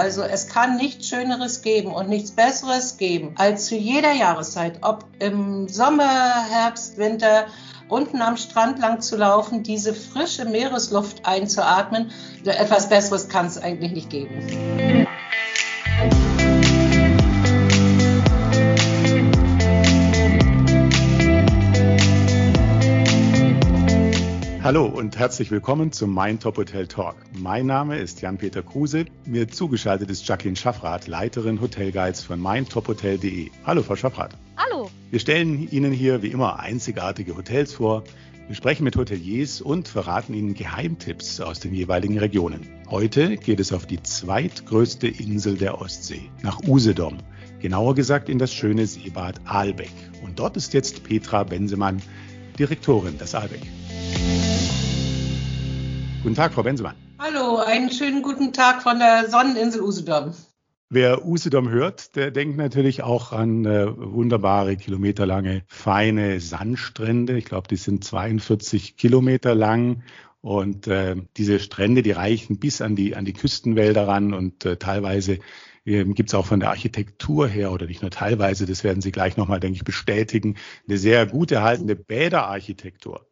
Also es kann nichts Schöneres geben und nichts Besseres geben, als zu jeder Jahreszeit, ob im Sommer, Herbst, Winter, unten am Strand lang zu laufen, diese frische Meeresluft einzuatmen. Etwas Besseres kann es eigentlich nicht geben. Hallo und herzlich willkommen zum Mein Top Hotel Talk. Mein Name ist Jan-Peter Kruse. Mir zugeschaltet ist Jacqueline Schaffrath, Leiterin Hotelguides von meintophotel.de. Hallo, Frau Schaffrath. Hallo. Wir stellen Ihnen hier wie immer einzigartige Hotels vor. Wir sprechen mit Hoteliers und verraten Ihnen Geheimtipps aus den jeweiligen Regionen. Heute geht es auf die zweitgrößte Insel der Ostsee, nach Usedom. Genauer gesagt in das schöne Seebad Aalbeck. Und dort ist jetzt Petra Bensemann, Direktorin des Aalbeck. Guten Tag, Frau Bensemann. Hallo, einen schönen guten Tag von der Sonneninsel Usedom. Wer Usedom hört, der denkt natürlich auch an äh, wunderbare, kilometerlange, feine Sandstrände. Ich glaube, die sind 42 Kilometer lang. Und äh, diese Strände, die reichen bis an die, an die Küstenwälder ran und äh, teilweise ähm, gibt es auch von der Architektur her oder nicht nur teilweise, das werden Sie gleich nochmal, denke ich, bestätigen, eine sehr gut erhaltene Bäderarchitektur.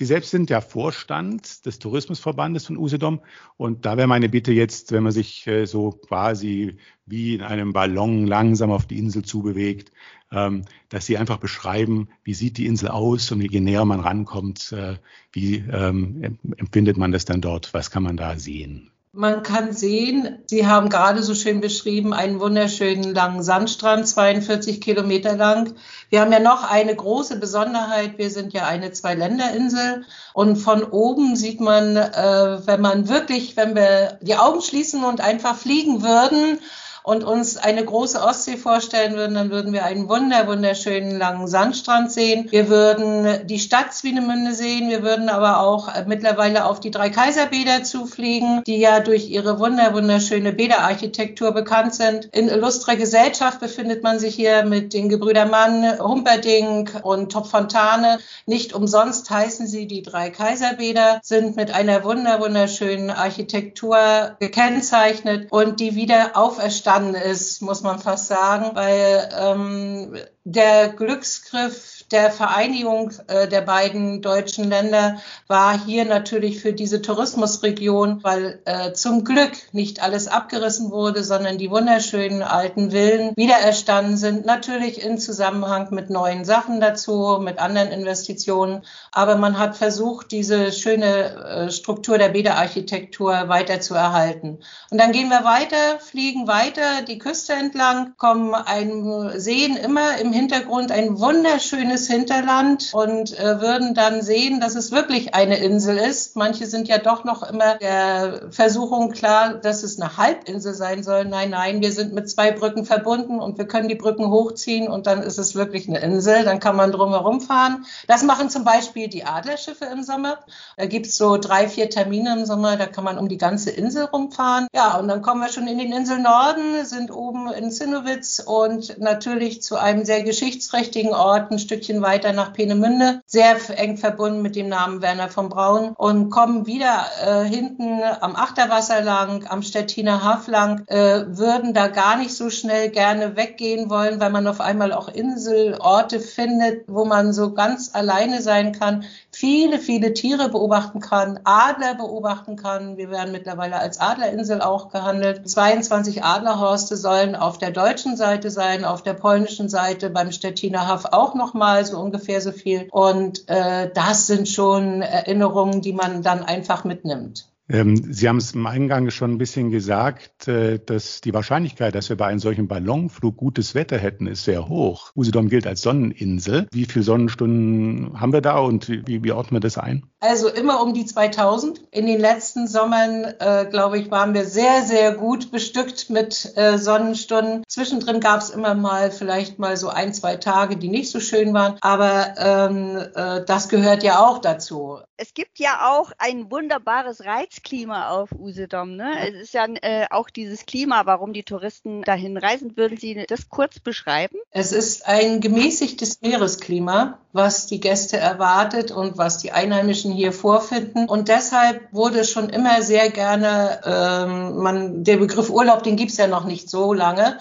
Sie selbst sind der Vorstand des Tourismusverbandes von Usedom. Und da wäre meine Bitte jetzt, wenn man sich äh, so quasi wie in einem Ballon langsam auf die Insel zubewegt, ähm, dass Sie einfach beschreiben, wie sieht die Insel aus und je näher man rankommt, äh, wie ähm, empfindet man das dann dort? Was kann man da sehen? Man kann sehen, Sie haben gerade so schön beschrieben, einen wunderschönen langen Sandstrand, 42 Kilometer lang. Wir haben ja noch eine große Besonderheit. Wir sind ja eine Zwei-Länder-Insel. Und von oben sieht man, äh, wenn man wirklich, wenn wir die Augen schließen und einfach fliegen würden, und uns eine große Ostsee vorstellen würden, dann würden wir einen wunder, wunderschönen langen Sandstrand sehen. Wir würden die Stadt Swinemünde sehen. Wir würden aber auch mittlerweile auf die drei Kaiserbäder zufliegen, die ja durch ihre wunder, wunderschöne Bäderarchitektur bekannt sind. In illustrer Gesellschaft befindet man sich hier mit den Gebrüder Mann, Humperdinck und Topfontane. Nicht umsonst heißen sie die drei Kaiserbäder, sind mit einer wunder, wunderschönen Architektur gekennzeichnet und die wieder auferstanden entstanden ist, muss man fast sagen, weil ähm, der Glücksgriff der Vereinigung äh, der beiden deutschen Länder war hier natürlich für diese Tourismusregion, weil äh, zum Glück nicht alles abgerissen wurde, sondern die wunderschönen alten Villen wiedererstanden sind. Natürlich in Zusammenhang mit neuen Sachen dazu, mit anderen Investitionen. Aber man hat versucht, diese schöne äh, Struktur der Bäderarchitektur weiter zu erhalten. Und dann gehen wir weiter, fliegen weiter die Küste entlang, kommen ein, sehen immer im Hintergrund ein wunderschönes schönes Hinterland und äh, würden dann sehen, dass es wirklich eine Insel ist. Manche sind ja doch noch immer der Versuchung klar, dass es eine Halbinsel sein soll. Nein, nein, wir sind mit zwei Brücken verbunden und wir können die Brücken hochziehen und dann ist es wirklich eine Insel. Dann kann man drumherum fahren. Das machen zum Beispiel die Adlerschiffe im Sommer. Da gibt's so drei, vier Termine im Sommer, da kann man um die ganze Insel rumfahren. Ja, und dann kommen wir schon in den Insel Norden, sind oben in Zinnowitz und natürlich zu einem sehr geschichtsträchtigen Ort, ein Stückchen Stückchen weiter nach Peenemünde, sehr eng verbunden mit dem Namen Werner von Braun und kommen wieder äh, hinten am Achterwasser lang, am Stettiner Haff lang, äh, würden da gar nicht so schnell gerne weggehen wollen, weil man auf einmal auch Inselorte findet, wo man so ganz alleine sein kann viele, viele Tiere beobachten kann, Adler beobachten kann. Wir werden mittlerweile als Adlerinsel auch gehandelt. 22 Adlerhorste sollen auf der deutschen Seite sein, auf der polnischen Seite beim Stettiner Haff auch nochmal so ungefähr so viel. Und äh, das sind schon Erinnerungen, die man dann einfach mitnimmt. Ähm, Sie haben es im Eingang schon ein bisschen gesagt, äh, dass die Wahrscheinlichkeit, dass wir bei einem solchen Ballonflug gutes Wetter hätten, ist sehr hoch. Usedom gilt als Sonneninsel. Wie viele Sonnenstunden haben wir da und wie, wie ordnen wir das ein? Also immer um die 2000. In den letzten Sommern, äh, glaube ich, waren wir sehr, sehr gut bestückt mit äh, Sonnenstunden. Zwischendrin gab es immer mal vielleicht mal so ein, zwei Tage, die nicht so schön waren. Aber ähm, äh, das gehört ja auch dazu. Es gibt ja auch ein wunderbares Reiz Klima auf Usedom. Ne? Es ist ja äh, auch dieses Klima, warum die Touristen dahin reisen. Würden Sie das kurz beschreiben? Es ist ein gemäßigtes Meeresklima, was die Gäste erwartet und was die Einheimischen Menschen hier vorfinden. Und deshalb wurde schon immer sehr gerne, ähm, man, der Begriff Urlaub, den gibt's ja noch nicht so lange.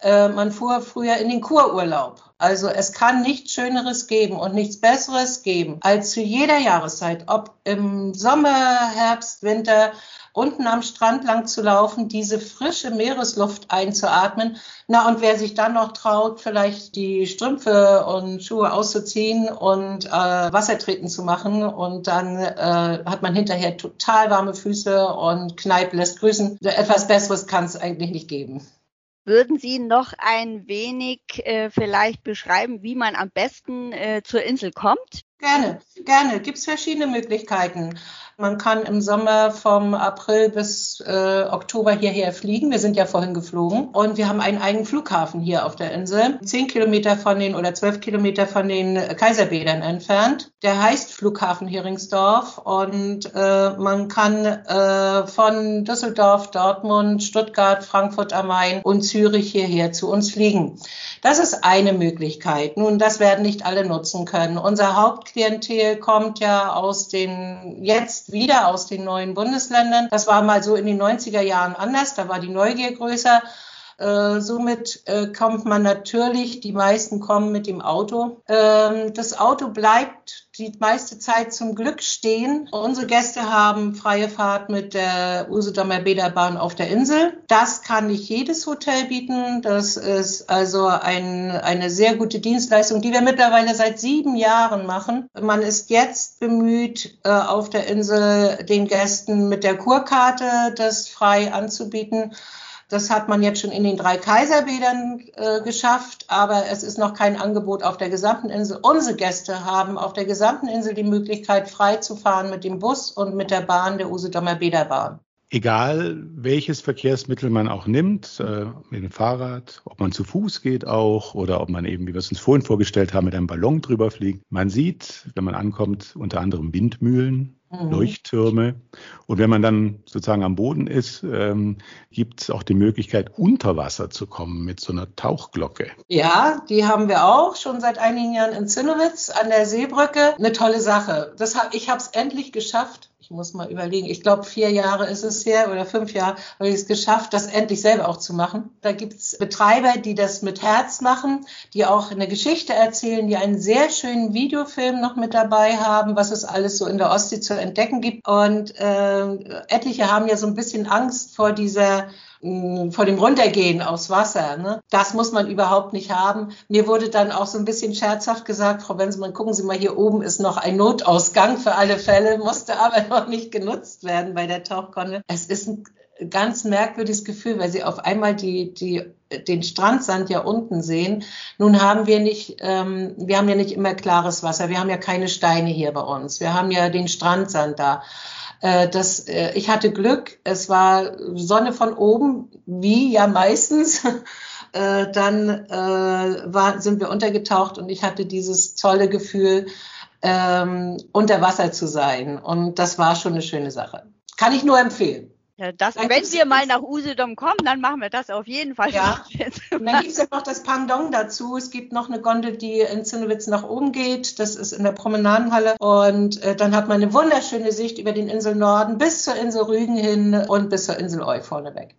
Äh, man fuhr früher in den Kururlaub. Also es kann nichts Schöneres geben und nichts Besseres geben, als zu jeder Jahreszeit, ob im Sommer, Herbst, Winter, unten am Strand lang zu laufen, diese frische Meeresluft einzuatmen. Na, und wer sich dann noch traut, vielleicht die Strümpfe und Schuhe auszuziehen und äh, Wasser treten zu machen und dann äh, hat man hinterher total warme Füße und Kneipp lässt grüßen. Etwas Besseres kann es eigentlich nicht geben. Würden Sie noch ein wenig äh, vielleicht beschreiben, wie man am besten äh, zur Insel kommt? Gerne, gerne. Gibt es verschiedene Möglichkeiten. Man kann im Sommer vom April bis äh, Oktober hierher fliegen. Wir sind ja vorhin geflogen und wir haben einen eigenen Flughafen hier auf der Insel, zehn Kilometer von den oder zwölf Kilometer von den Kaiserbädern entfernt. Der heißt Flughafen Heringsdorf und äh, man kann äh, von Düsseldorf, Dortmund, Stuttgart, Frankfurt am Main und Zürich hierher zu uns fliegen. Das ist eine Möglichkeit. Nun, das werden nicht alle nutzen können. Unser Hauptklientel kommt ja aus den jetzt wieder aus den neuen Bundesländern. Das war mal so in den 90er Jahren anders, da war die Neugier größer. Äh, somit äh, kommt man natürlich, die meisten kommen mit dem Auto. Ähm, das Auto bleibt die meiste Zeit zum Glück stehen. Unsere Gäste haben freie Fahrt mit der Usedomer Bäderbahn auf der Insel. Das kann nicht jedes Hotel bieten. Das ist also ein, eine sehr gute Dienstleistung, die wir mittlerweile seit sieben Jahren machen. Man ist jetzt bemüht, äh, auf der Insel den Gästen mit der Kurkarte das frei anzubieten. Das hat man jetzt schon in den drei Kaiserbädern äh, geschafft, aber es ist noch kein Angebot auf der gesamten Insel. Unsere Gäste haben auf der gesamten Insel die Möglichkeit, frei zu fahren mit dem Bus und mit der Bahn der Usedomer Bäderbahn. Egal welches Verkehrsmittel man auch nimmt, äh, mit dem Fahrrad, ob man zu Fuß geht auch oder ob man eben, wie wir es uns vorhin vorgestellt haben, mit einem Ballon drüber fliegt. Man sieht, wenn man ankommt, unter anderem Windmühlen, mhm. Leuchttürme. Und wenn man dann sozusagen am Boden ist, ähm, gibt es auch die Möglichkeit, unter Wasser zu kommen mit so einer Tauchglocke. Ja, die haben wir auch schon seit einigen Jahren in Zinnowitz an der Seebrücke. Eine tolle Sache. Das hab, ich habe es endlich geschafft ich muss mal überlegen, ich glaube, vier Jahre ist es her oder fünf Jahre habe ich es geschafft, das endlich selber auch zu machen. Da gibt es Betreiber, die das mit Herz machen, die auch eine Geschichte erzählen, die einen sehr schönen Videofilm noch mit dabei haben, was es alles so in der Ostsee zu entdecken gibt. Und äh, etliche haben ja so ein bisschen Angst vor dieser vor dem Runtergehen aufs Wasser. Ne? Das muss man überhaupt nicht haben. Mir wurde dann auch so ein bisschen scherzhaft gesagt, Frau Wensemann, gucken Sie mal, hier oben ist noch ein Notausgang für alle Fälle, musste aber noch nicht genutzt werden bei der Tauchkonne. Es ist ein ganz merkwürdiges Gefühl, weil Sie auf einmal die, die den Strandsand ja unten sehen. Nun haben wir nicht, ähm, wir haben ja nicht immer klares Wasser. Wir haben ja keine Steine hier bei uns. Wir haben ja den Strandsand da. Äh, das, äh, ich hatte Glück, es war Sonne von oben, wie ja meistens. Äh, dann äh, war, sind wir untergetaucht und ich hatte dieses tolle Gefühl, ähm, unter Wasser zu sein. Und das war schon eine schöne Sache. Kann ich nur empfehlen. Ja, das, wenn wir mal nach Usedom kommen, dann machen wir das auf jeden Fall. Ja. Und dann gibt es ja noch das Pangdong dazu. Es gibt noch eine Gondel, die in Zinnowitz nach oben geht. Das ist in der Promenadenhalle. Und äh, dann hat man eine wunderschöne Sicht über den Insel Norden bis zur Insel Rügen hin und bis zur Insel Eu vorneweg.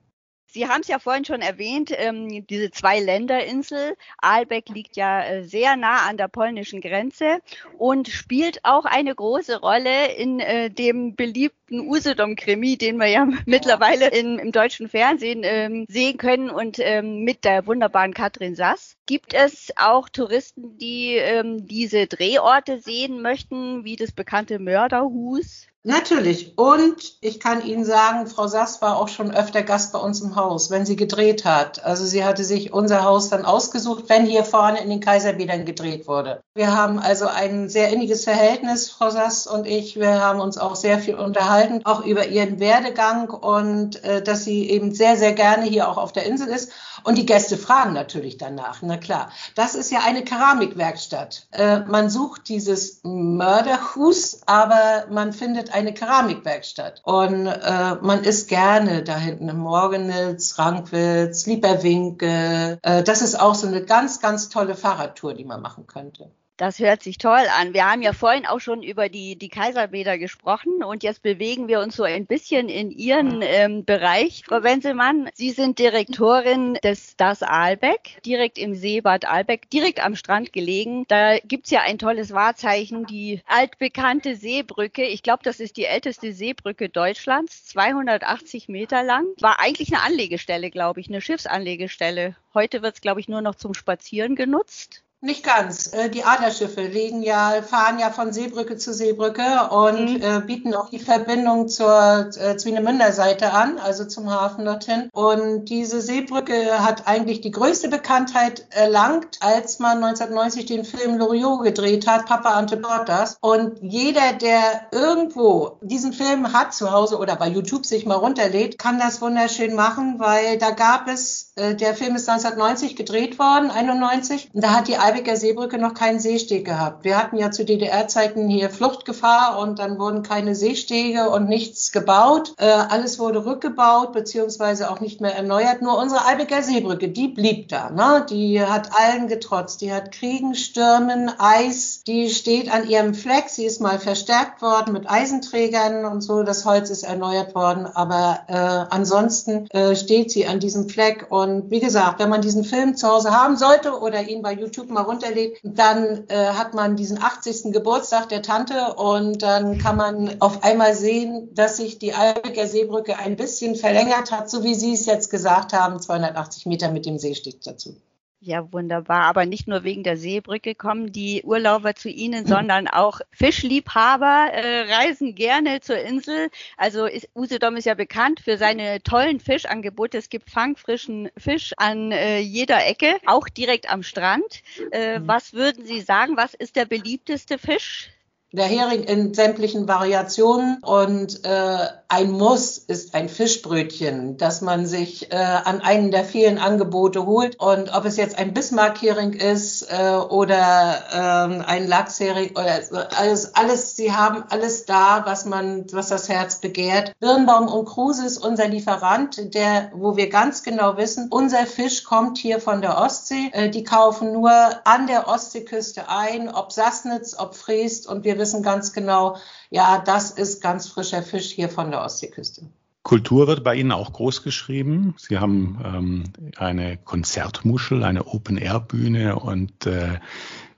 Sie haben es ja vorhin schon erwähnt, ähm, diese Zwei-Länder-Insel. Aalbeck liegt ja äh, sehr nah an der polnischen Grenze und spielt auch eine große Rolle in äh, dem beliebten Usedom-Krimi, den wir ja mittlerweile in, im deutschen Fernsehen ähm, sehen können und ähm, mit der wunderbaren Katrin Sass. Gibt es auch Touristen, die ähm, diese Drehorte sehen möchten, wie das bekannte Mörderhus? Natürlich. Und ich kann Ihnen sagen, Frau Sass war auch schon öfter Gast bei uns im Haus, wenn sie gedreht hat. Also sie hatte sich unser Haus dann ausgesucht, wenn hier vorne in den Kaiserbädern gedreht wurde. Wir haben also ein sehr inniges Verhältnis, Frau Sass und ich. Wir haben uns auch sehr viel unterhalten, auch über ihren Werdegang und äh, dass sie eben sehr, sehr gerne hier auch auf der Insel ist. Und die Gäste fragen natürlich danach. Na klar, das ist ja eine Keramikwerkstatt. Äh, man sucht dieses Mörderhus, aber man findet eine Keramikwerkstatt. Und äh, man ist gerne da hinten im Morgenitz, Rankwitz, Lieberwinkel. Äh, das ist auch so eine ganz, ganz tolle Fahrradtour, die man machen könnte. Das hört sich toll an. Wir haben ja vorhin auch schon über die, die Kaiserbäder gesprochen und jetzt bewegen wir uns so ein bisschen in Ihren ähm, Bereich. Frau Wenzelmann, Sie sind Direktorin des Das Aalbeck, direkt im Seebad Aalbeck, direkt am Strand gelegen. Da gibt's ja ein tolles Wahrzeichen, die altbekannte Seebrücke. Ich glaube, das ist die älteste Seebrücke Deutschlands, 280 Meter lang. War eigentlich eine Anlegestelle, glaube ich, eine Schiffsanlegestelle. Heute wird's, glaube ich, nur noch zum Spazieren genutzt. Nicht ganz. Äh, die Adlerschiffe legen ja, fahren ja von Seebrücke zu Seebrücke und mhm. äh, bieten auch die Verbindung zur äh, Zwinemünder Seite an, also zum Hafen dorthin. Und diese Seebrücke hat eigentlich die größte Bekanntheit erlangt, als man 1990 den Film Loriot gedreht hat, Papa Ante Portas. Und jeder, der irgendwo diesen Film hat zu Hause oder bei YouTube sich mal runterlädt, kann das wunderschön machen, weil da gab es, äh, der Film ist 1990 gedreht worden, 91, und da hat die Eibiger Seebrücke noch keinen Seesteg gehabt. Wir hatten ja zu DDR-Zeiten hier Fluchtgefahr und dann wurden keine Seestege und nichts gebaut. Äh, alles wurde rückgebaut beziehungsweise auch nicht mehr erneuert. Nur unsere Eibiger Seebrücke, die blieb da. Ne? Die hat allen getrotzt. Die hat Kriegen, Stürmen, Eis. Die steht an ihrem Fleck. Sie ist mal verstärkt worden mit Eisenträgern und so. Das Holz ist erneuert worden. Aber äh, ansonsten äh, steht sie an diesem Fleck. Und wie gesagt, wenn man diesen Film zu Hause haben sollte oder ihn bei YouTube mal mal runterlädt, dann äh, hat man diesen 80. Geburtstag der Tante und dann kann man auf einmal sehen, dass sich die Albecker Seebrücke ein bisschen verlängert hat, so wie Sie es jetzt gesagt haben, 280 Meter mit dem Seesteg dazu. Ja, wunderbar. Aber nicht nur wegen der Seebrücke kommen die Urlauber zu Ihnen, sondern auch Fischliebhaber äh, reisen gerne zur Insel. Also ist, Usedom ist ja bekannt für seine tollen Fischangebote. Es gibt fangfrischen Fisch an äh, jeder Ecke, auch direkt am Strand. Äh, mhm. was würden Sie sagen? Was ist der beliebteste Fisch? Der Hering in sämtlichen Variationen und äh, ein Muss ist ein Fischbrötchen, das man sich äh, an einen der vielen Angebote holt. Und ob es jetzt ein Bismarck-Hering ist äh, oder äh, ein Lachshering oder alles, alles, sie haben alles da, was man, was das Herz begehrt. Birnbaum und Kruse ist unser Lieferant, der, wo wir ganz genau wissen, unser Fisch kommt hier von der Ostsee. Äh, die kaufen nur an der Ostseeküste ein, ob Sassnitz, ob Freest und wir wissen ganz genau, ja, das ist ganz frischer Fisch hier von der Ostseeküste. Kultur wird bei Ihnen auch groß geschrieben. Sie haben ähm, eine Konzertmuschel, eine Open-Air-Bühne und äh,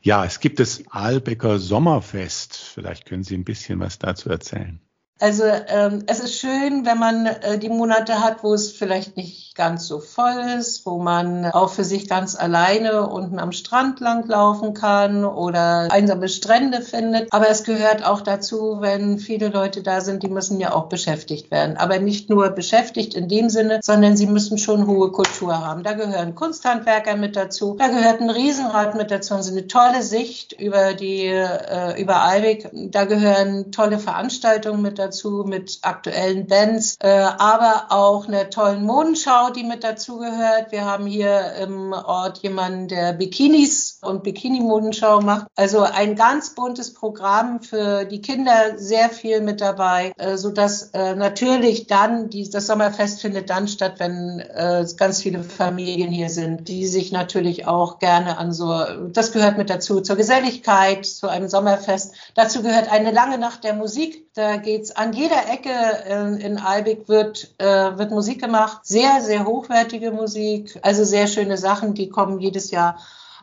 ja, es gibt das Aalbecker Sommerfest. Vielleicht können Sie ein bisschen was dazu erzählen. Also ähm, es ist schön, wenn man äh, die Monate hat, wo es vielleicht nicht ganz so voll ist, wo man auch für sich ganz alleine unten am Strand langlaufen kann oder einsame Strände findet. Aber es gehört auch dazu, wenn viele Leute da sind, die müssen ja auch beschäftigt werden. Aber nicht nur beschäftigt in dem Sinne, sondern sie müssen schon hohe Kultur haben. Da gehören Kunsthandwerker mit dazu, da gehört ein Riesenrad mit dazu und so eine tolle Sicht über die äh, über Albeck. Da gehören tolle Veranstaltungen mit dazu dazu mit aktuellen Bands, äh, aber auch einer tollen Modenschau, die mit dazu gehört. Wir haben hier im Ort jemanden, der Bikinis und Bikini-Modenschau macht. Also ein ganz buntes Programm für die Kinder, sehr viel mit dabei, äh, so dass äh, natürlich dann die, das Sommerfest findet dann statt, wenn äh, ganz viele Familien hier sind, die sich natürlich auch gerne an so, das gehört mit dazu, zur Geselligkeit, zu einem Sommerfest. Dazu gehört eine lange Nacht der Musik. Da geht's an jeder Ecke in, in Albig wird, äh, wird Musik gemacht. Sehr, sehr hochwertige Musik. Also sehr schöne Sachen, die kommen jedes Jahr.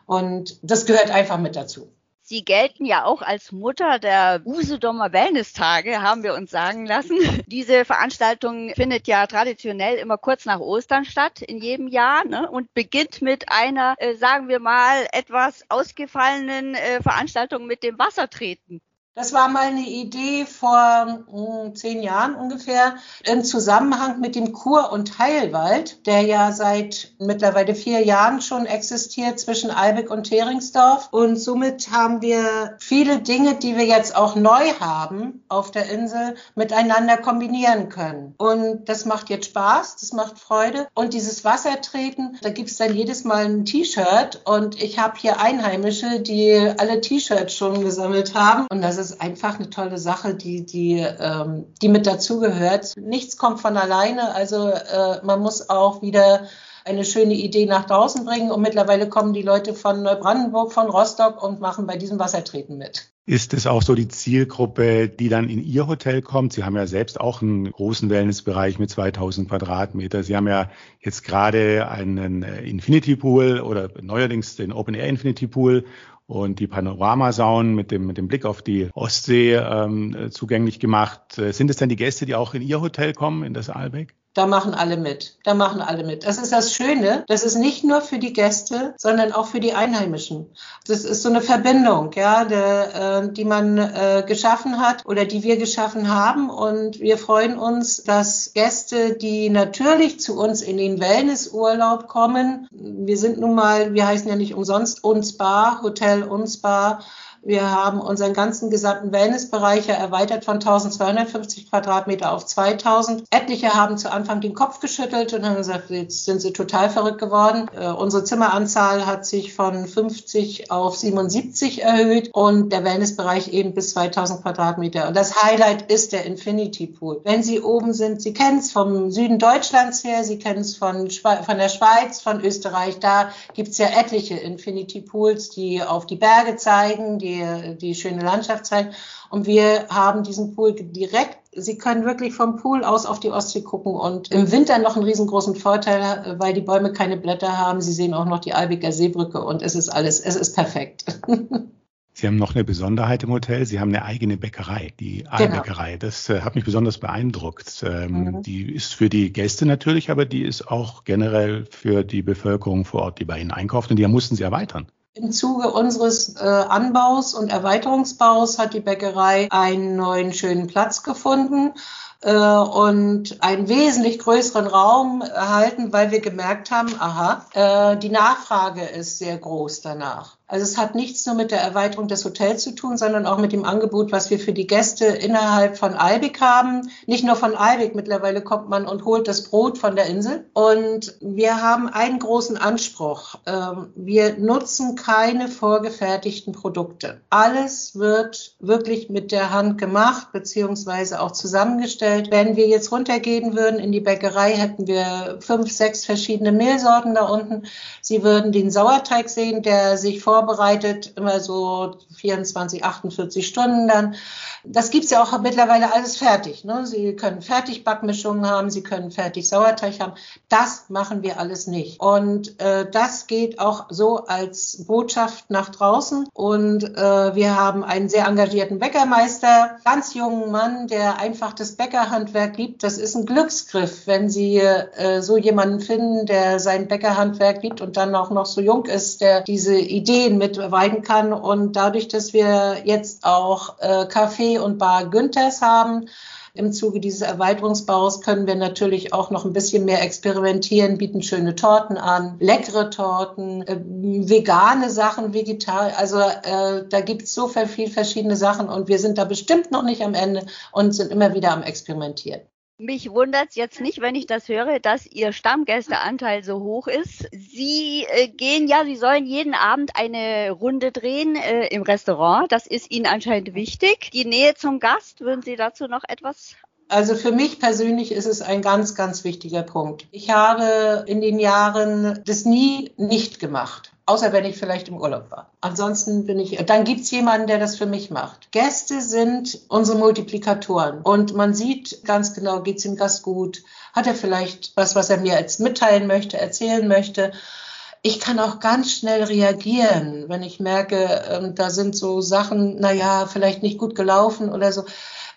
Und das gehört einfach mit dazu. Sie gelten ja auch als Mutter der Usedomer Wellness-Tage, haben wir uns sagen lassen. Diese Veranstaltung findet ja traditionell immer kurz nach Ostern statt, in jedem Jahr, ne? und beginnt mit einer, äh, sagen wir mal, etwas ausgefallenen äh, Veranstaltung mit dem Wassertreten. Das war mal eine Idee vor hm, zehn Jahren ungefähr im Zusammenhang mit dem Kur- und Heilwald, der ja seit mittlerweile vier Jahren schon existiert zwischen Albeck und Theringsdorf. Und somit haben wir viele Dinge, die wir jetzt auch neu haben auf der Insel, miteinander kombinieren können. Und das macht jetzt Spaß, das macht Freude. Und dieses Wassertreten, da gibt es dann jedes Mal ein T-Shirt. Und ich habe hier Einheimische, die alle T-Shirts schon gesammelt haben. Und das ist ist einfach eine tolle Sache, die, die, ähm, die mit dazugehört. Nichts kommt von alleine. Also äh, man muss auch wieder eine schöne Idee nach draußen bringen. Und mittlerweile kommen die Leute von Neubrandenburg, von Rostock und machen bei diesem Wassertreten mit. Ist es auch so die Zielgruppe, die dann in Ihr Hotel kommt? Sie haben ja selbst auch einen großen Wellnessbereich mit 2000 Quadratmeter. Sie haben ja jetzt gerade einen äh, Infinity Pool oder neuerdings den Open Air Infinity Pool und die Panoramasaunen mit dem, mit dem Blick auf die Ostsee ähm, zugänglich gemacht. Äh, sind es denn die Gäste, die auch in Ihr Hotel kommen, in das Aalbeck? Da machen alle mit. Da machen alle mit. Das ist das Schöne. Das ist nicht nur für die Gäste, sondern auch für die Einheimischen. Das ist so eine Verbindung, ja, der, äh, die man äh, geschaffen hat oder die wir geschaffen haben. Und wir freuen uns, dass Gäste, die natürlich zu uns in den Wellnessurlaub kommen, wir sind nun mal, wir heißen ja nicht umsonst uns Bar, Hotel uns Bar, wir haben unseren ganzen gesamten Wellnessbereich ja erweitert von 1250 Quadratmeter auf 2000. Etliche haben zu Anfang den Kopf geschüttelt und haben gesagt, jetzt sind sie total verrückt geworden. Äh, unsere Zimmeranzahl hat sich von 50 auf 77 erhöht und der Wellnessbereich eben bis 2000 Quadratmeter. Und das Highlight ist der Infinity Pool. Wenn Sie oben sind, Sie kennen es vom Süden Deutschlands her, Sie kennen es von, von der Schweiz, von Österreich. Da gibt es ja etliche Infinity Pools, die auf die Berge zeigen, die die, die schöne Landschaft zeigen. Und wir haben diesen Pool direkt, Sie können wirklich vom Pool aus auf die Ostsee gucken und im Winter noch einen riesengroßen Vorteil, weil die Bäume keine Blätter haben. Sie sehen auch noch die Albiger Seebrücke und es ist alles, es ist perfekt. Sie haben noch eine Besonderheit im Hotel. Sie haben eine eigene Bäckerei, die Aalbäckerei. Genau. Das äh, hat mich besonders beeindruckt. Ähm, mhm. Die ist für die Gäste natürlich, aber die ist auch generell für die Bevölkerung vor Ort, die bei Ihnen einkauft. Und die mussten Sie erweitern. Im Zuge unseres äh, Anbaus und Erweiterungsbaus hat die Bäckerei einen neuen schönen Platz gefunden äh, und einen wesentlich größeren Raum erhalten, weil wir gemerkt haben, aha, äh, die Nachfrage ist sehr groß danach. Also es hat nichts nur mit der Erweiterung des Hotels zu tun, sondern auch mit dem Angebot, was wir für die Gäste innerhalb von Albig haben. Nicht nur von Albig, mittlerweile kommt man und holt das Brot von der Insel. Und wir haben einen großen Anspruch. Ähm, wir nutzen keine vorgefertigten Produkte. Alles wird wirklich mit der Hand gemacht, beziehungsweise auch zusammengestellt. Wenn wir jetzt runtergehen würden in die Bäckerei, hätten wir fünf, sechs verschiedene Mehlsorten da unten. Sie würden den Sauerteig sehen, der sich vor vorbereitet, immer so 24, 48 Stunden dann. Das gibt's ja auch mittlerweile alles fertig. Ne? Sie können fertig Backmischungen haben, Sie können fertig Sauerteig haben. Das machen wir alles nicht. Und äh, das geht auch so als Botschaft nach draußen. Und äh, wir haben einen sehr engagierten Bäckermeister, ganz jungen Mann, der einfach das Bäckerhandwerk liebt. Das ist ein Glücksgriff, wenn Sie äh, so jemanden finden, der sein Bäckerhandwerk liebt und dann auch noch so jung ist, der diese Ideen mitweiden kann. Und dadurch, dass wir jetzt auch äh, Kaffee und Bar Günthers haben. Im Zuge dieses Erweiterungsbaus können wir natürlich auch noch ein bisschen mehr experimentieren, bieten schöne Torten an, leckere Torten, äh, vegane Sachen, vegetar. Also äh, da gibt es so viel verschiedene Sachen und wir sind da bestimmt noch nicht am Ende und sind immer wieder am Experimentieren. Mich wundert es jetzt nicht, wenn ich das höre, dass Ihr Stammgästeanteil so hoch ist. Sie äh, gehen ja, Sie sollen jeden Abend eine Runde drehen äh, im Restaurant. Das ist Ihnen anscheinend wichtig. Die Nähe zum Gast, würden Sie dazu noch etwas also für mich persönlich ist es ein ganz, ganz wichtiger Punkt. Ich habe in den Jahren das nie nicht gemacht außer wenn ich vielleicht im Urlaub war. Ansonsten bin ich, dann gibt's jemanden, der das für mich macht. Gäste sind unsere Multiplikatoren und man sieht ganz genau, geht's dem Gast gut, hat er vielleicht was, was er mir jetzt mitteilen möchte, erzählen möchte. Ich kann auch ganz schnell reagieren, wenn ich merke, ähm, da sind so Sachen, na ja, vielleicht nicht gut gelaufen oder so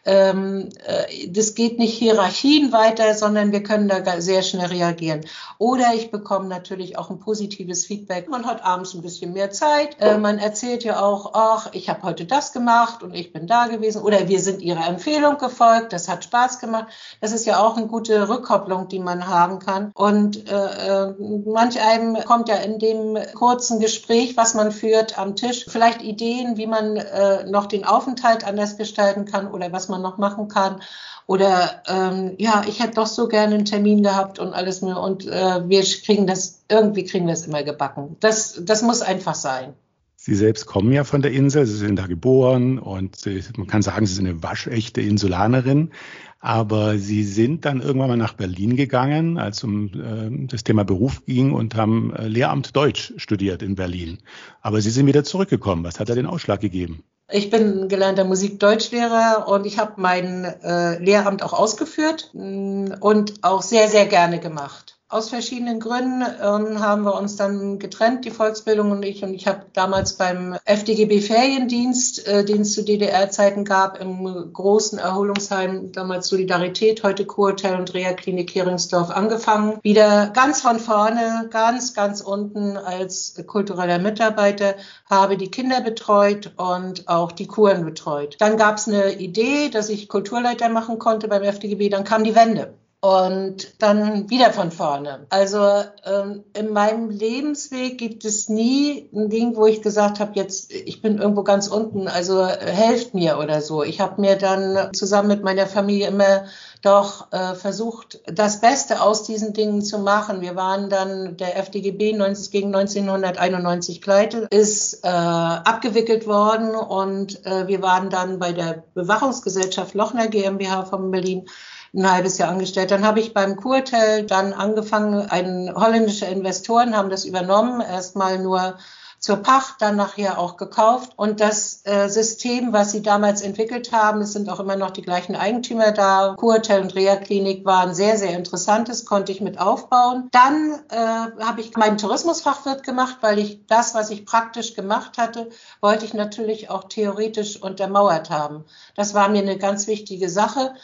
ähm, äh, das geht nicht Hierarchien weiter, sondern wir können da sehr schnell reagieren. Oder ich bekomme natürlich auch ein positives Feedback. Man hat abends ein bisschen mehr Zeit. Äh, man erzählt ja auch, ach, ich habe heute das gemacht und ich bin da gewesen. Oder wir sind Ihrer Empfehlung gefolgt. Das hat Spaß gemacht. Das ist ja auch eine gute Rückkopplung, die man haben kann. Und äh, äh manch einem kommt ja in dem kurzen Gespräch, was man führt am Tisch, vielleicht Ideen, wie man äh, noch den Aufenthalt anders gestalten kann oder was man noch machen kann. Oder ähm, ja, ich hätte doch so gerne einen Termin gehabt und alles mehr. Und äh, wir kriegen das, irgendwie kriegen wir es immer gebacken. Das, das muss einfach sein. Sie selbst kommen ja von der Insel, Sie sind da geboren und man kann sagen, Sie sind eine waschechte Insulanerin. Aber Sie sind dann irgendwann mal nach Berlin gegangen, als es um äh, das Thema Beruf ging und haben äh, Lehramt Deutsch studiert in Berlin. Aber Sie sind wieder zurückgekommen. Was hat da den Ausschlag gegeben? Ich bin gelernter Musik-Deutschlehrer und ich habe mein äh, Lehramt auch ausgeführt mh, und auch sehr, sehr gerne gemacht aus verschiedenen Gründen ähm, haben wir uns dann getrennt, die Volksbildung und ich. Und ich habe damals beim FDGB Feriendienst, äh, den es zu DDR-Zeiten gab, im großen Erholungsheim, damals Solidarität, heute Kurhotel und Reha-Klinik Heringsdorf angefangen. Wieder ganz von vorne, ganz, ganz unten als kultureller Mitarbeiter, habe die Kinder betreut und auch die Kuren betreut. Dann gab es eine Idee, dass ich Kulturleiter machen konnte beim FDGB. Dann kam die Wende und dann wieder von vorne. Also ähm, in meinem Lebensweg gibt es nie ein Ding, wo ich gesagt habe, jetzt ich bin irgendwo ganz unten, also helft mir oder so. Ich habe mir dann zusammen mit meiner Familie immer doch äh, versucht, das Beste aus diesen Dingen zu machen. Wir waren dann der FDGB 90, gegen 1991 pleite, ist äh, abgewickelt worden und äh, wir waren dann bei der Bewachungsgesellschaft Lochner GmbH von Berlin ein halbes Jahr angestellt. Dann habe ich beim Kurhotel dann angefangen, ein holländische Investoren haben das übernommen, erstmal nur zur Pacht, dann nachher auch gekauft. Und das äh, System, was sie damals entwickelt haben, es sind auch immer noch die gleichen Eigentümer da. Kurhotel und Reha-Klinik waren sehr, sehr interessant. Das konnte ich mit aufbauen. Dann äh, habe ich meinen Tourismusfachwirt gemacht, weil ich das, was ich praktisch gemacht hatte, wollte ich natürlich auch theoretisch untermauert haben. Das war mir eine ganz wichtige Sache.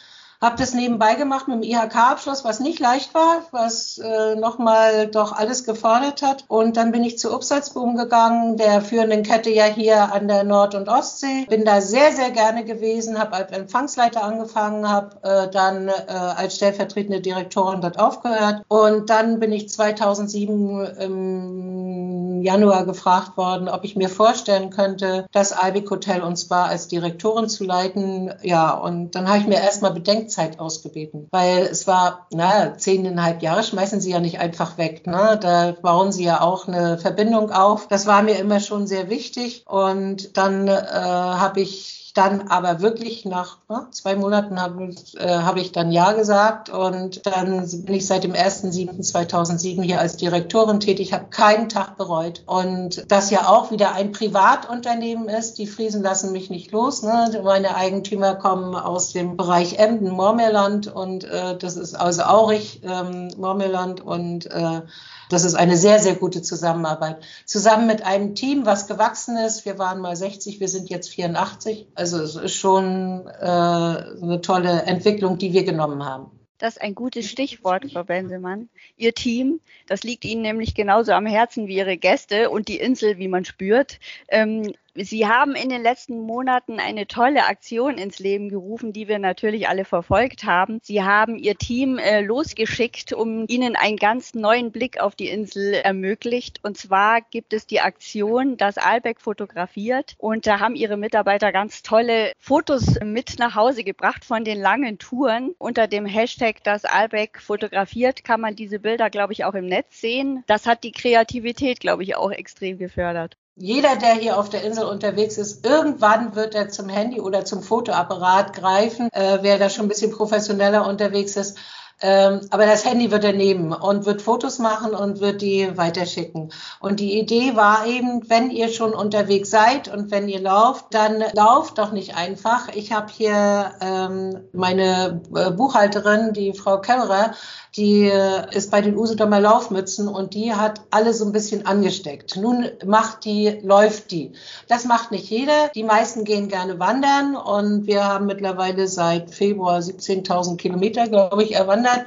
Habe das nebenbei gemacht mit dem IHK-Abschluss, was nicht leicht war, was äh, nochmal doch alles gefordert hat. Und dann bin ich zu Upsalzboom gegangen, der führenden Kette ja hier an der Nord- und Ostsee. Bin da sehr, sehr gerne gewesen, habe als Empfangsleiter angefangen, habe äh, dann äh, als stellvertretende Direktorin dort aufgehört. Und dann bin ich 2007 im Januar gefragt worden, ob ich mir vorstellen könnte, das Albic Hotel und Spa als Direktorin zu leiten. Ja, und dann habe ich mir erstmal bedenkt, Bedenkzeit ausgebeten, weil es war, na, zehneinhalb Jahre schmeißen sie ja nicht einfach weg. Ne? Da bauen sie ja auch eine Verbindung auf. Das war mir immer schon sehr wichtig. Und dann äh, habe ich dann aber wirklich nach ne, zwei Monaten habe äh, hab ich dann Ja gesagt und dann bin ich seit dem 1.7.2007 hier als Direktorin tätig, habe keinen Tag bereut und das ja auch wieder ein Privatunternehmen ist. Die Friesen lassen mich nicht los. Ne? Meine Eigentümer kommen aus dem Bereich Emden, Mormerland und äh, das ist also Aurich, ähm, Mormerland und äh, das ist eine sehr, sehr gute Zusammenarbeit. Zusammen mit einem Team, was gewachsen ist. Wir waren mal 60, wir sind jetzt 84. Also es ist schon äh, eine tolle Entwicklung, die wir genommen haben. Das ist ein gutes Stichwort, Frau Bensemann. Ihr Team, das liegt Ihnen nämlich genauso am Herzen wie Ihre Gäste und die Insel, wie man spürt. Ähm, Sie haben in den letzten Monaten eine tolle Aktion ins Leben gerufen, die wir natürlich alle verfolgt haben. Sie haben Ihr Team äh, losgeschickt, um Ihnen einen ganz neuen Blick auf die Insel ermöglicht. Und zwar gibt es die Aktion, das Albeck fotografiert. Und da haben Ihre Mitarbeiter ganz tolle Fotos mit nach Hause gebracht von den langen Touren. Unter dem Hashtag das Albeck fotografiert kann man diese Bilder, glaube ich, auch im Netz sehen. Das hat die Kreativität, glaube ich, auch extrem gefördert jeder, der hier auf der Insel unterwegs ist, irgendwann wird er zum Handy oder zum Fotoapparat greifen, äh, wer da schon ein bisschen professioneller unterwegs ist. Ähm, aber das Handy wird er nehmen und wird Fotos machen und wird die weiterschicken. Und die Idee war eben, wenn ihr schon unterwegs seid und wenn ihr lauft, dann lauft doch nicht einfach. Ich habe hier ähm, meine äh, Buchhalterin, die Frau Kämmerer, die äh, ist bei den Usedomer Laufmützen und die hat alle so ein bisschen angesteckt. Nun macht die, läuft die. Das macht nicht jeder. Die meisten gehen gerne wandern und wir haben mittlerweile seit Februar 17.000 Kilometer, glaube ich, erwandert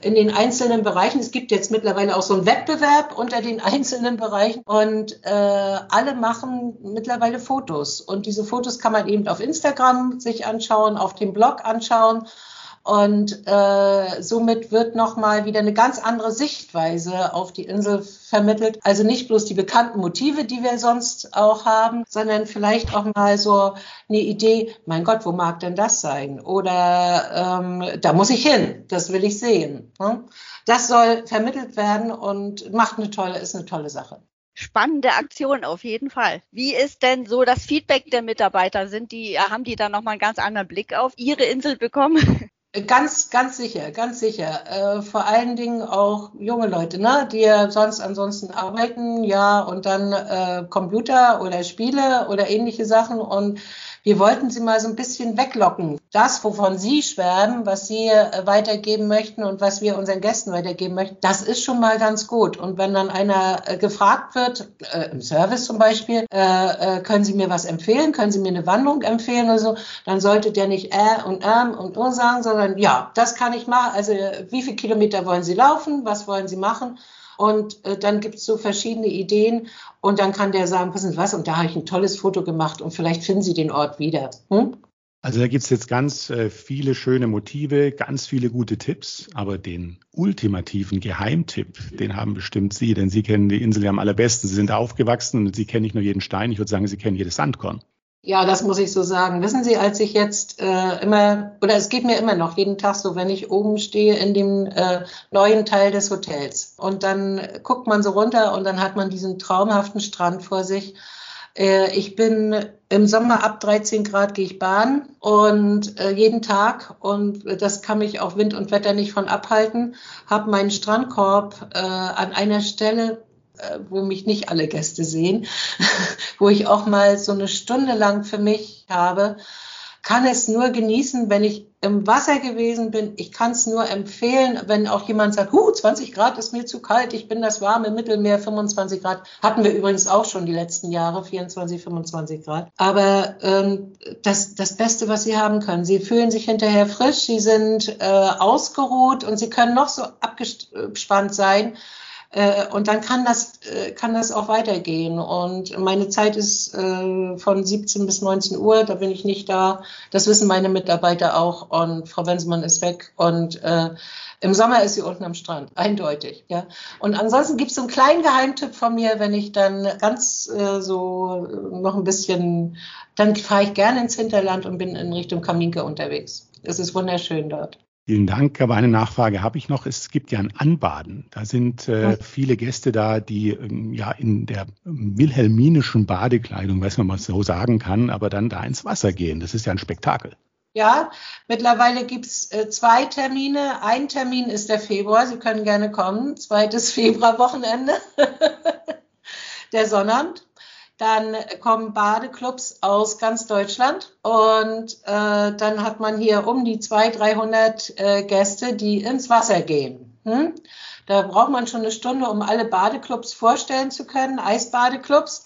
in den einzelnen Bereichen. Es gibt jetzt mittlerweile auch so einen Wettbewerb unter den einzelnen Bereichen und äh, alle machen mittlerweile Fotos und diese Fotos kann man eben auf Instagram sich anschauen, auf dem Blog anschauen. Und äh, somit wird nochmal wieder eine ganz andere Sichtweise auf die Insel vermittelt. Also nicht bloß die bekannten Motive, die wir sonst auch haben, sondern vielleicht auch mal so eine Idee, mein Gott, wo mag denn das sein? Oder ähm, da muss ich hin, das will ich sehen. Ne? Das soll vermittelt werden und macht eine tolle, ist eine tolle Sache. Spannende Aktion auf jeden Fall. Wie ist denn so das Feedback der Mitarbeiter? Sind die, haben die da nochmal einen ganz anderen Blick auf ihre Insel bekommen? Ganz, ganz sicher, ganz sicher. Äh, vor allen Dingen auch junge Leute, ne, die ja sonst ansonsten arbeiten, ja, und dann äh, Computer oder Spiele oder ähnliche Sachen. Und wir wollten sie mal so ein bisschen weglocken. Das, wovon sie schwärmen, was sie äh, weitergeben möchten und was wir unseren Gästen weitergeben möchten, das ist schon mal ganz gut. Und wenn dann einer äh, gefragt wird, äh, im Service zum Beispiel, äh, äh, können Sie mir was empfehlen? Können Sie mir eine Wandlung empfehlen oder so? Dann sollte der nicht äh und ähm und uh sagen, sondern ja, das kann ich machen. Also wie viele Kilometer wollen Sie laufen? Was wollen Sie machen? Und äh, dann gibt es so verschiedene Ideen und dann kann der sagen, wissen Sie was, und da habe ich ein tolles Foto gemacht und vielleicht finden Sie den Ort wieder. Hm? Also da gibt es jetzt ganz äh, viele schöne Motive, ganz viele gute Tipps, aber den ultimativen Geheimtipp, den haben bestimmt Sie, denn Sie kennen die Insel ja am allerbesten. Sie sind aufgewachsen und Sie kennen nicht nur jeden Stein, ich würde sagen, Sie kennen jedes Sandkorn. Ja, das muss ich so sagen. Wissen Sie, als ich jetzt äh, immer, oder es geht mir immer noch jeden Tag so, wenn ich oben stehe in dem äh, neuen Teil des Hotels und dann guckt man so runter und dann hat man diesen traumhaften Strand vor sich. Äh, ich bin im Sommer ab 13 Grad gehe ich Bahn und äh, jeden Tag und das kann mich auch Wind und Wetter nicht von abhalten. Habe meinen Strandkorb äh, an einer Stelle wo mich nicht alle Gäste sehen, wo ich auch mal so eine Stunde lang für mich habe, kann es nur genießen, wenn ich im Wasser gewesen bin. Ich kann es nur empfehlen, wenn auch jemand sagt, huh, 20 Grad ist mir zu kalt, ich bin das warme Mittelmeer, 25 Grad. Hatten wir übrigens auch schon die letzten Jahre, 24, 25 Grad. Aber ähm, das, das Beste, was sie haben können. Sie fühlen sich hinterher frisch, sie sind äh, ausgeruht und sie können noch so abgespannt sein. Äh, und dann kann das, äh, kann das auch weitergehen. Und meine Zeit ist äh, von 17 bis 19 Uhr, da bin ich nicht da. Das wissen meine Mitarbeiter auch. Und Frau Wensemann ist weg. Und äh, im Sommer ist sie unten am Strand, eindeutig. Ja. Und ansonsten gibt es einen kleinen Geheimtipp von mir, wenn ich dann ganz äh, so noch ein bisschen, dann fahre ich gerne ins Hinterland und bin in Richtung Kaminke unterwegs. Es ist wunderschön dort. Vielen Dank. Aber eine Nachfrage habe ich noch. Es gibt ja ein Anbaden. Da sind äh, viele Gäste da, die ähm, ja in der wilhelminischen Badekleidung, weiß man mal so sagen kann, aber dann da ins Wasser gehen. Das ist ja ein Spektakel. Ja, mittlerweile gibt's äh, zwei Termine. Ein Termin ist der Februar. Sie können gerne kommen. Zweites Februarwochenende. der Sonnabend. Dann kommen Badeclubs aus ganz Deutschland und äh, dann hat man hier um die 200, 300 äh, Gäste, die ins Wasser gehen. Hm? Da braucht man schon eine Stunde, um alle Badeclubs vorstellen zu können, Eisbadeclubs.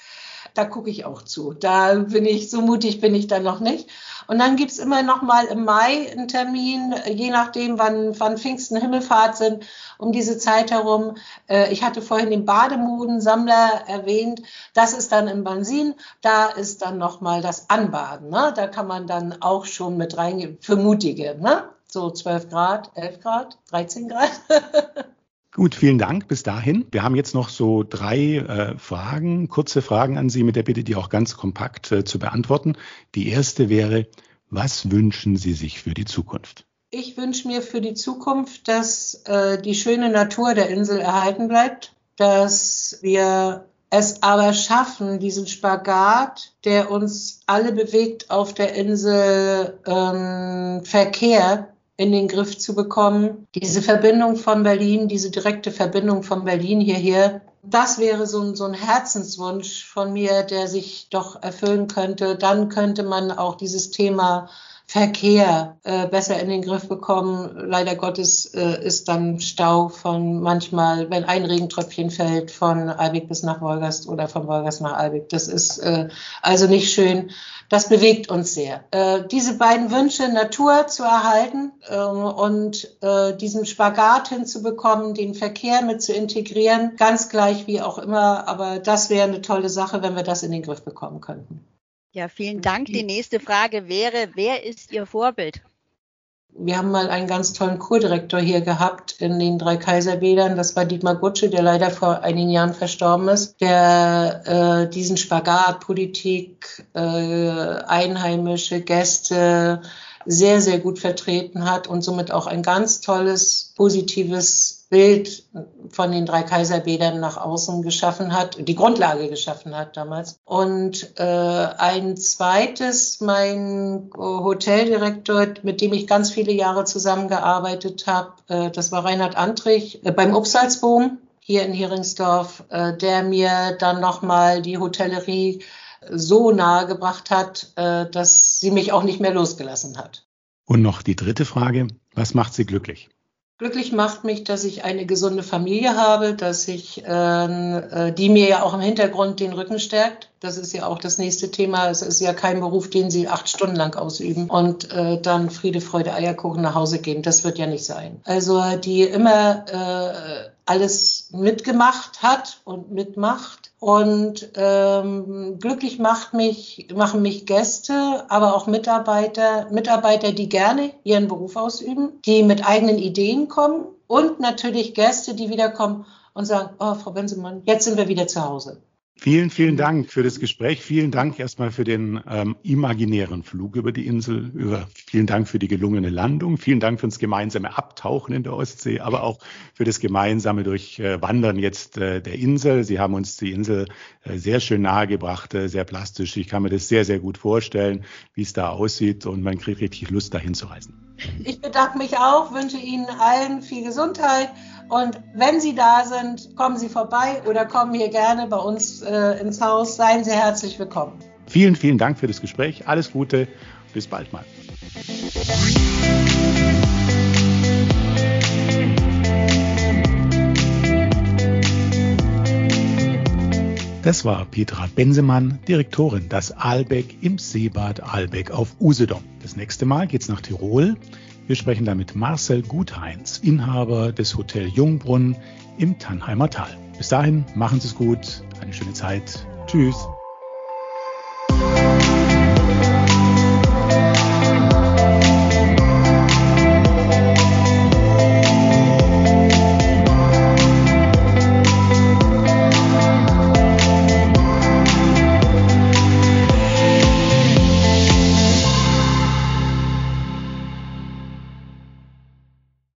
Da gucke ich auch zu. Da bin ich, so mutig bin ich dann noch nicht. Und dann gibt's immer noch mal im Mai einen Termin, je nachdem, wann, wann Pfingsten, Himmelfahrt sind, um diese Zeit herum. Äh, ich hatte vorhin den Bademodensammler erwähnt. Das ist dann im Bansin. Da ist dann noch mal das Anbaden. Ne? Da kann man dann auch schon mit reingehen, für Mutige. Ne? So 12 Grad, 11 Grad, 13 Grad. Gut, vielen Dank bis dahin. Wir haben jetzt noch so drei äh, Fragen, kurze Fragen an Sie mit der Bitte, die auch ganz kompakt äh, zu beantworten. Die erste wäre, was wünschen Sie sich für die Zukunft? Ich wünsche mir für die Zukunft, dass äh, die schöne Natur der Insel erhalten bleibt, dass wir es aber schaffen, diesen Spagat, der uns alle bewegt auf der Insel, ähm, Verkehr in den Griff zu bekommen. Diese Verbindung von Berlin, diese direkte Verbindung von Berlin hierher, das wäre so ein, so ein Herzenswunsch von mir, der sich doch erfüllen könnte. Dann könnte man auch dieses Thema Verkehr äh, besser in den Griff bekommen. Leider Gottes äh, ist dann Stau von manchmal, wenn ein Regentröpfchen fällt, von Albig bis nach Wolgast oder von Wolgast nach Albig. Das ist äh, also nicht schön. Das bewegt uns sehr. Äh, diese beiden Wünsche, Natur zu erhalten äh, und äh, diesen Spagat hinzubekommen, den Verkehr mit zu integrieren, ganz gleich wie auch immer. Aber das wäre eine tolle Sache, wenn wir das in den Griff bekommen könnten. Ja, vielen Dank. Die nächste Frage wäre, wer ist Ihr Vorbild? Wir haben mal einen ganz tollen Kurdirektor hier gehabt in den drei Kaiserbädern. Das war Dietmar Gutsche, der leider vor einigen Jahren verstorben ist, der äh, diesen Spagat, Politik, äh, einheimische Gäste sehr, sehr gut vertreten hat und somit auch ein ganz tolles, positives Bild von den drei Kaiserbädern nach außen geschaffen hat, die Grundlage geschaffen hat damals. Und äh, ein zweites, mein Hoteldirektor, mit dem ich ganz viele Jahre zusammengearbeitet habe, äh, das war Reinhard Antrich äh, beim Upsalzboom hier in Heringsdorf, äh, der mir dann nochmal die Hotellerie so nahe gebracht hat, äh, dass sie mich auch nicht mehr losgelassen hat. Und noch die dritte Frage, was macht Sie glücklich? Glücklich macht mich, dass ich eine gesunde Familie habe, dass ich, ähm, äh, die mir ja auch im Hintergrund den Rücken stärkt. Das ist ja auch das nächste Thema. Es ist ja kein Beruf, den Sie acht Stunden lang ausüben und äh, dann Friede, Freude, Eierkuchen nach Hause gehen. Das wird ja nicht sein. Also die immer äh, alles mitgemacht hat und mitmacht. Und ähm, glücklich macht mich, machen mich Gäste, aber auch Mitarbeiter, Mitarbeiter, die gerne ihren Beruf ausüben, die mit eigenen Ideen kommen und natürlich Gäste, die wiederkommen und sagen, oh, Frau Bensemann, jetzt sind wir wieder zu Hause. Vielen, vielen Dank für das Gespräch. Vielen Dank erstmal für den ähm, imaginären Flug über die Insel. Über, vielen Dank für die gelungene Landung. Vielen Dank für das gemeinsame Abtauchen in der Ostsee, aber auch für das gemeinsame Durchwandern jetzt äh, der Insel. Sie haben uns die Insel äh, sehr schön nahegebracht, äh, sehr plastisch. Ich kann mir das sehr, sehr gut vorstellen, wie es da aussieht und man kriegt richtig Lust, dahin zu reisen. Ich bedanke mich auch, wünsche Ihnen allen viel Gesundheit und wenn Sie da sind, kommen Sie vorbei oder kommen hier gerne bei uns äh, ins Haus. Seien Sie herzlich willkommen. Vielen, vielen Dank für das Gespräch. Alles Gute. Bis bald mal. Das war Petra Bensemann, Direktorin das Aalbeck im Seebad Aalbeck auf Usedom. Das nächste Mal geht's nach Tirol. Wir sprechen da mit Marcel Gutheinz, Inhaber des Hotel Jungbrunn im Tannheimer Tal. Bis dahin, machen Sie es gut, eine schöne Zeit. Tschüss.